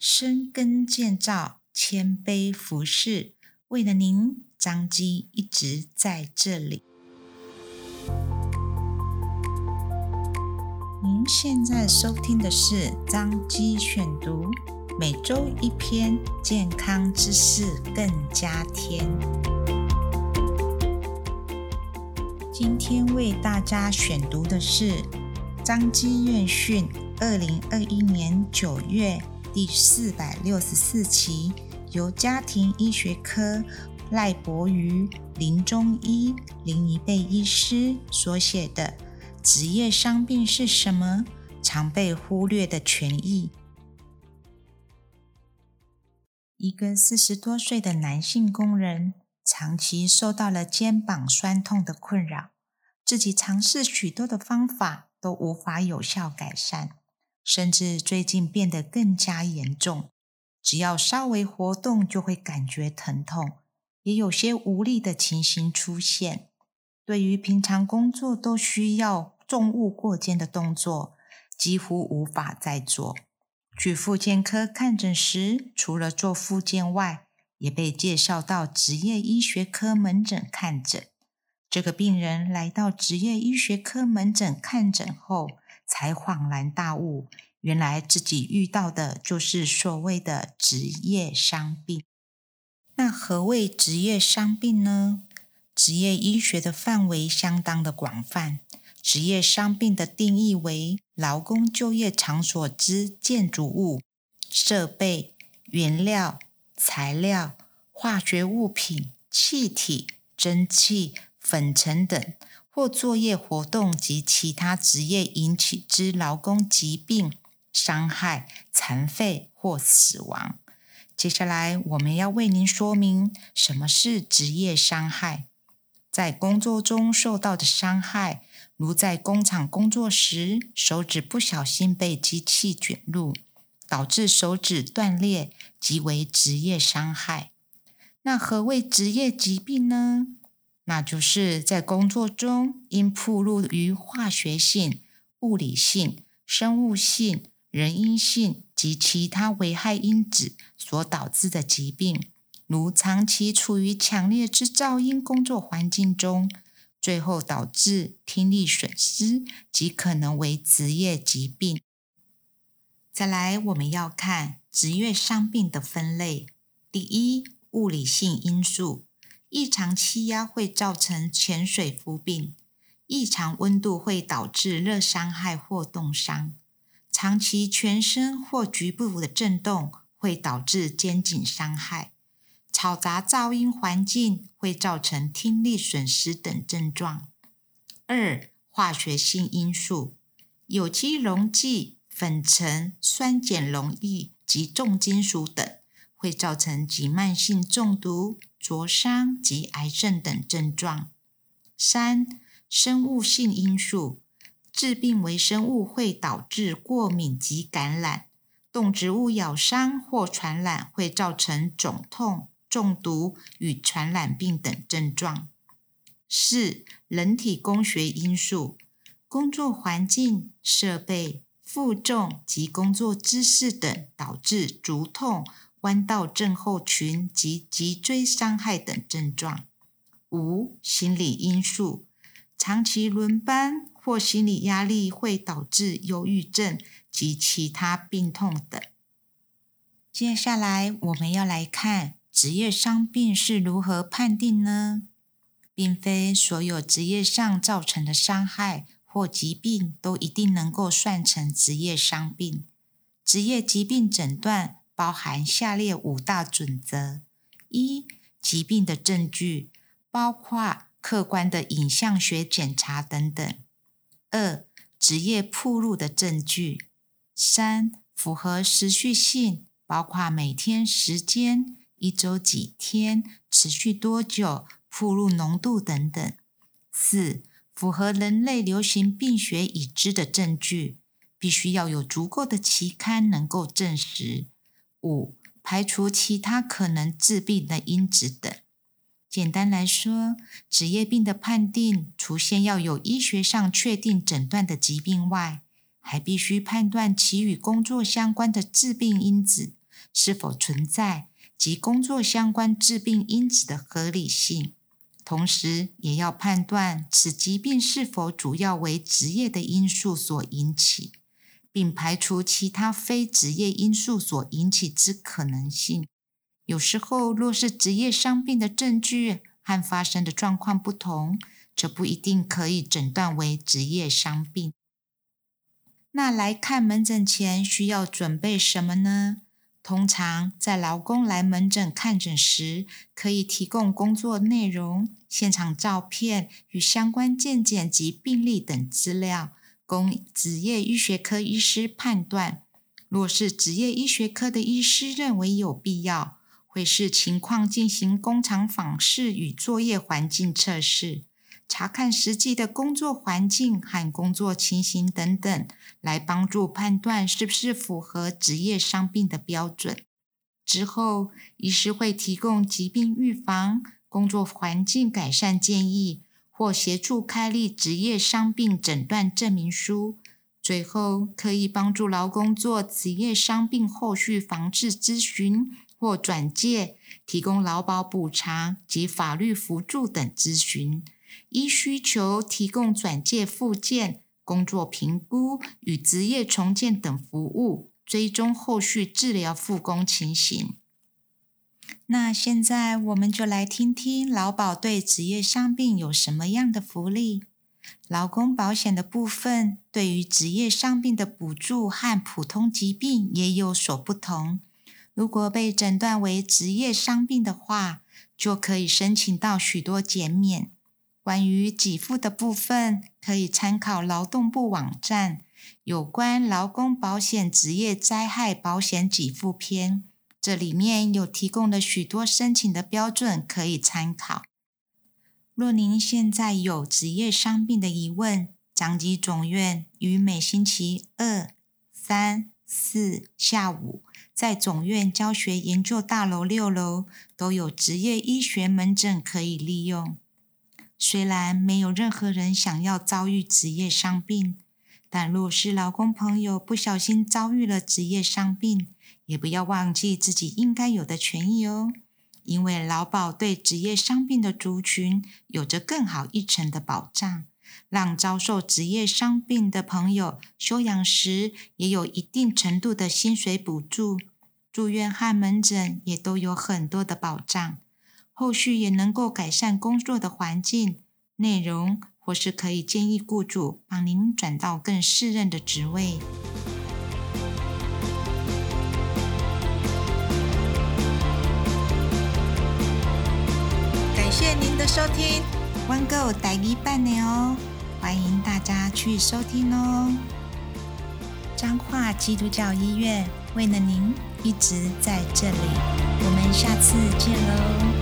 深耕建造，谦卑服侍，为了您，张基一直在这里。您现在收听的是张基选读，每周一篇健康知识，更加添。今天为大家选读的是张基院讯，二零二一年九月。第四百六十四期，由家庭医学科赖柏瑜、林中医林宜贝医师所写的《职业伤病是什么？常被忽略的权益》。一个四十多岁的男性工人，长期受到了肩膀酸痛的困扰，自己尝试许多的方法都无法有效改善。甚至最近变得更加严重，只要稍微活动就会感觉疼痛，也有些无力的情形出现。对于平常工作都需要重物过肩的动作，几乎无法再做。去复健科看诊时，除了做复健外，也被介绍到职业医学科门诊看诊。这个病人来到职业医学科门诊看诊后，才恍然大悟，原来自己遇到的就是所谓的职业伤病。那何谓职业伤病呢？职业医学的范围相当的广泛，职业伤病的定义为劳工就业场所之建筑物、设备、原料、材料、化学物品、气体、蒸汽、粉尘等。或作业活动及其他职业引起之劳工疾病、伤害、残废或死亡。接下来，我们要为您说明什么是职业伤害。在工作中受到的伤害，如在工厂工作时，手指不小心被机器卷入，导致手指断裂，即为职业伤害。那何谓职业疾病呢？那就是在工作中因暴露于化学性、物理性、生物性、人因性及其他危害因子所导致的疾病，如长期处于强烈之噪音工作环境中，最后导致听力损失，即可能为职业疾病。再来，我们要看职业伤病的分类。第一，物理性因素。异常气压会造成潜水浮病，异常温度会导致热伤害或冻伤，长期全身或局部的震动会导致肩颈伤害，嘈杂噪音环境会造成听力损失等症状。二、化学性因素，有机溶剂、粉尘、酸碱溶液及重金属等会造成急慢性中毒。灼伤及癌症等症状。三、生物性因素，致病微生物会导致过敏及感染，动植物咬伤或传染会造成肿痛、中毒与传染病等症状。四、人体工学因素，工作环境、设备、负重及工作姿势等导致足痛。弯道症候群及脊椎伤害等症状。五、心理因素，长期轮班或心理压力会导致忧郁症及其他病痛等。接下来我们要来看职业伤病是如何判定呢？并非所有职业上造成的伤害或疾病都一定能够算成职业伤病。职业疾病诊断。包含下列五大准则：一、疾病的证据，包括客观的影像学检查等等；二、职业暴露的证据；三、符合持续性，包括每天时间、一周几天、持续多久、暴露浓度等等；四、符合人类流行病学已知的证据，必须要有足够的期刊能够证实。五、排除其他可能致病的因子等。简单来说，职业病的判定，除先要有医学上确定诊断的疾病外，还必须判断其与工作相关的致病因子，是否存在及工作相关致病因子的合理性，同时也要判断此疾病是否主要为职业的因素所引起，并排除其他非职业因素所引起之可能性。有时候，若是职业伤病的证据和发生的状况不同，则不一定可以诊断为职业伤病。那来看门诊前需要准备什么呢？通常在劳工来门诊看诊时，可以提供工作内容、现场照片与相关健检及病历等资料，供职业医学科医师判断。若是职业医学科的医师认为有必要，会视情况进行工厂访视与作业环境测试，查看实际的工作环境和工作情形等等，来帮助判断是不是符合职业伤病的标准。之后，医师会提供疾病预防、工作环境改善建议，或协助开立职业伤病诊断证明书。最后，可以帮助劳工做职业伤病后续防治咨询。或转介提供劳保补偿及法律辅助等咨询，依需求提供转介附件、工作评估与职业重建等服务，追踪后续治疗复工情形。那现在我们就来听听劳保对职业伤病有什么样的福利。劳工保险的部分，对于职业伤病的补助和普通疾病也有所不同。如果被诊断为职业伤病的话，就可以申请到许多减免。关于给付的部分，可以参考劳动部网站有关劳工保险职业灾害保险给付篇，这里面有提供了许多申请的标准可以参考。若您现在有职业伤病的疑问，长基总院于每星期二、三、四下午，在总院教学研究大楼六楼都有职业医学门诊可以利用。虽然没有任何人想要遭遇职业伤病，但若是劳工朋友不小心遭遇了职业伤病，也不要忘记自己应该有的权益哦。因为劳保对职业伤病的族群有着更好一层的保障，让遭受职业伤病的朋友休养时也有一定程度的薪水补助。住院和门诊也都有很多的保障，后续也能够改善工作的环境、内容，或是可以建议雇主帮您转到更适任的职位。感谢您的收听，关购台语版的哦，欢迎大家去收听哦。彰化基督教医院为了您。一直在这里，我们下次见喽。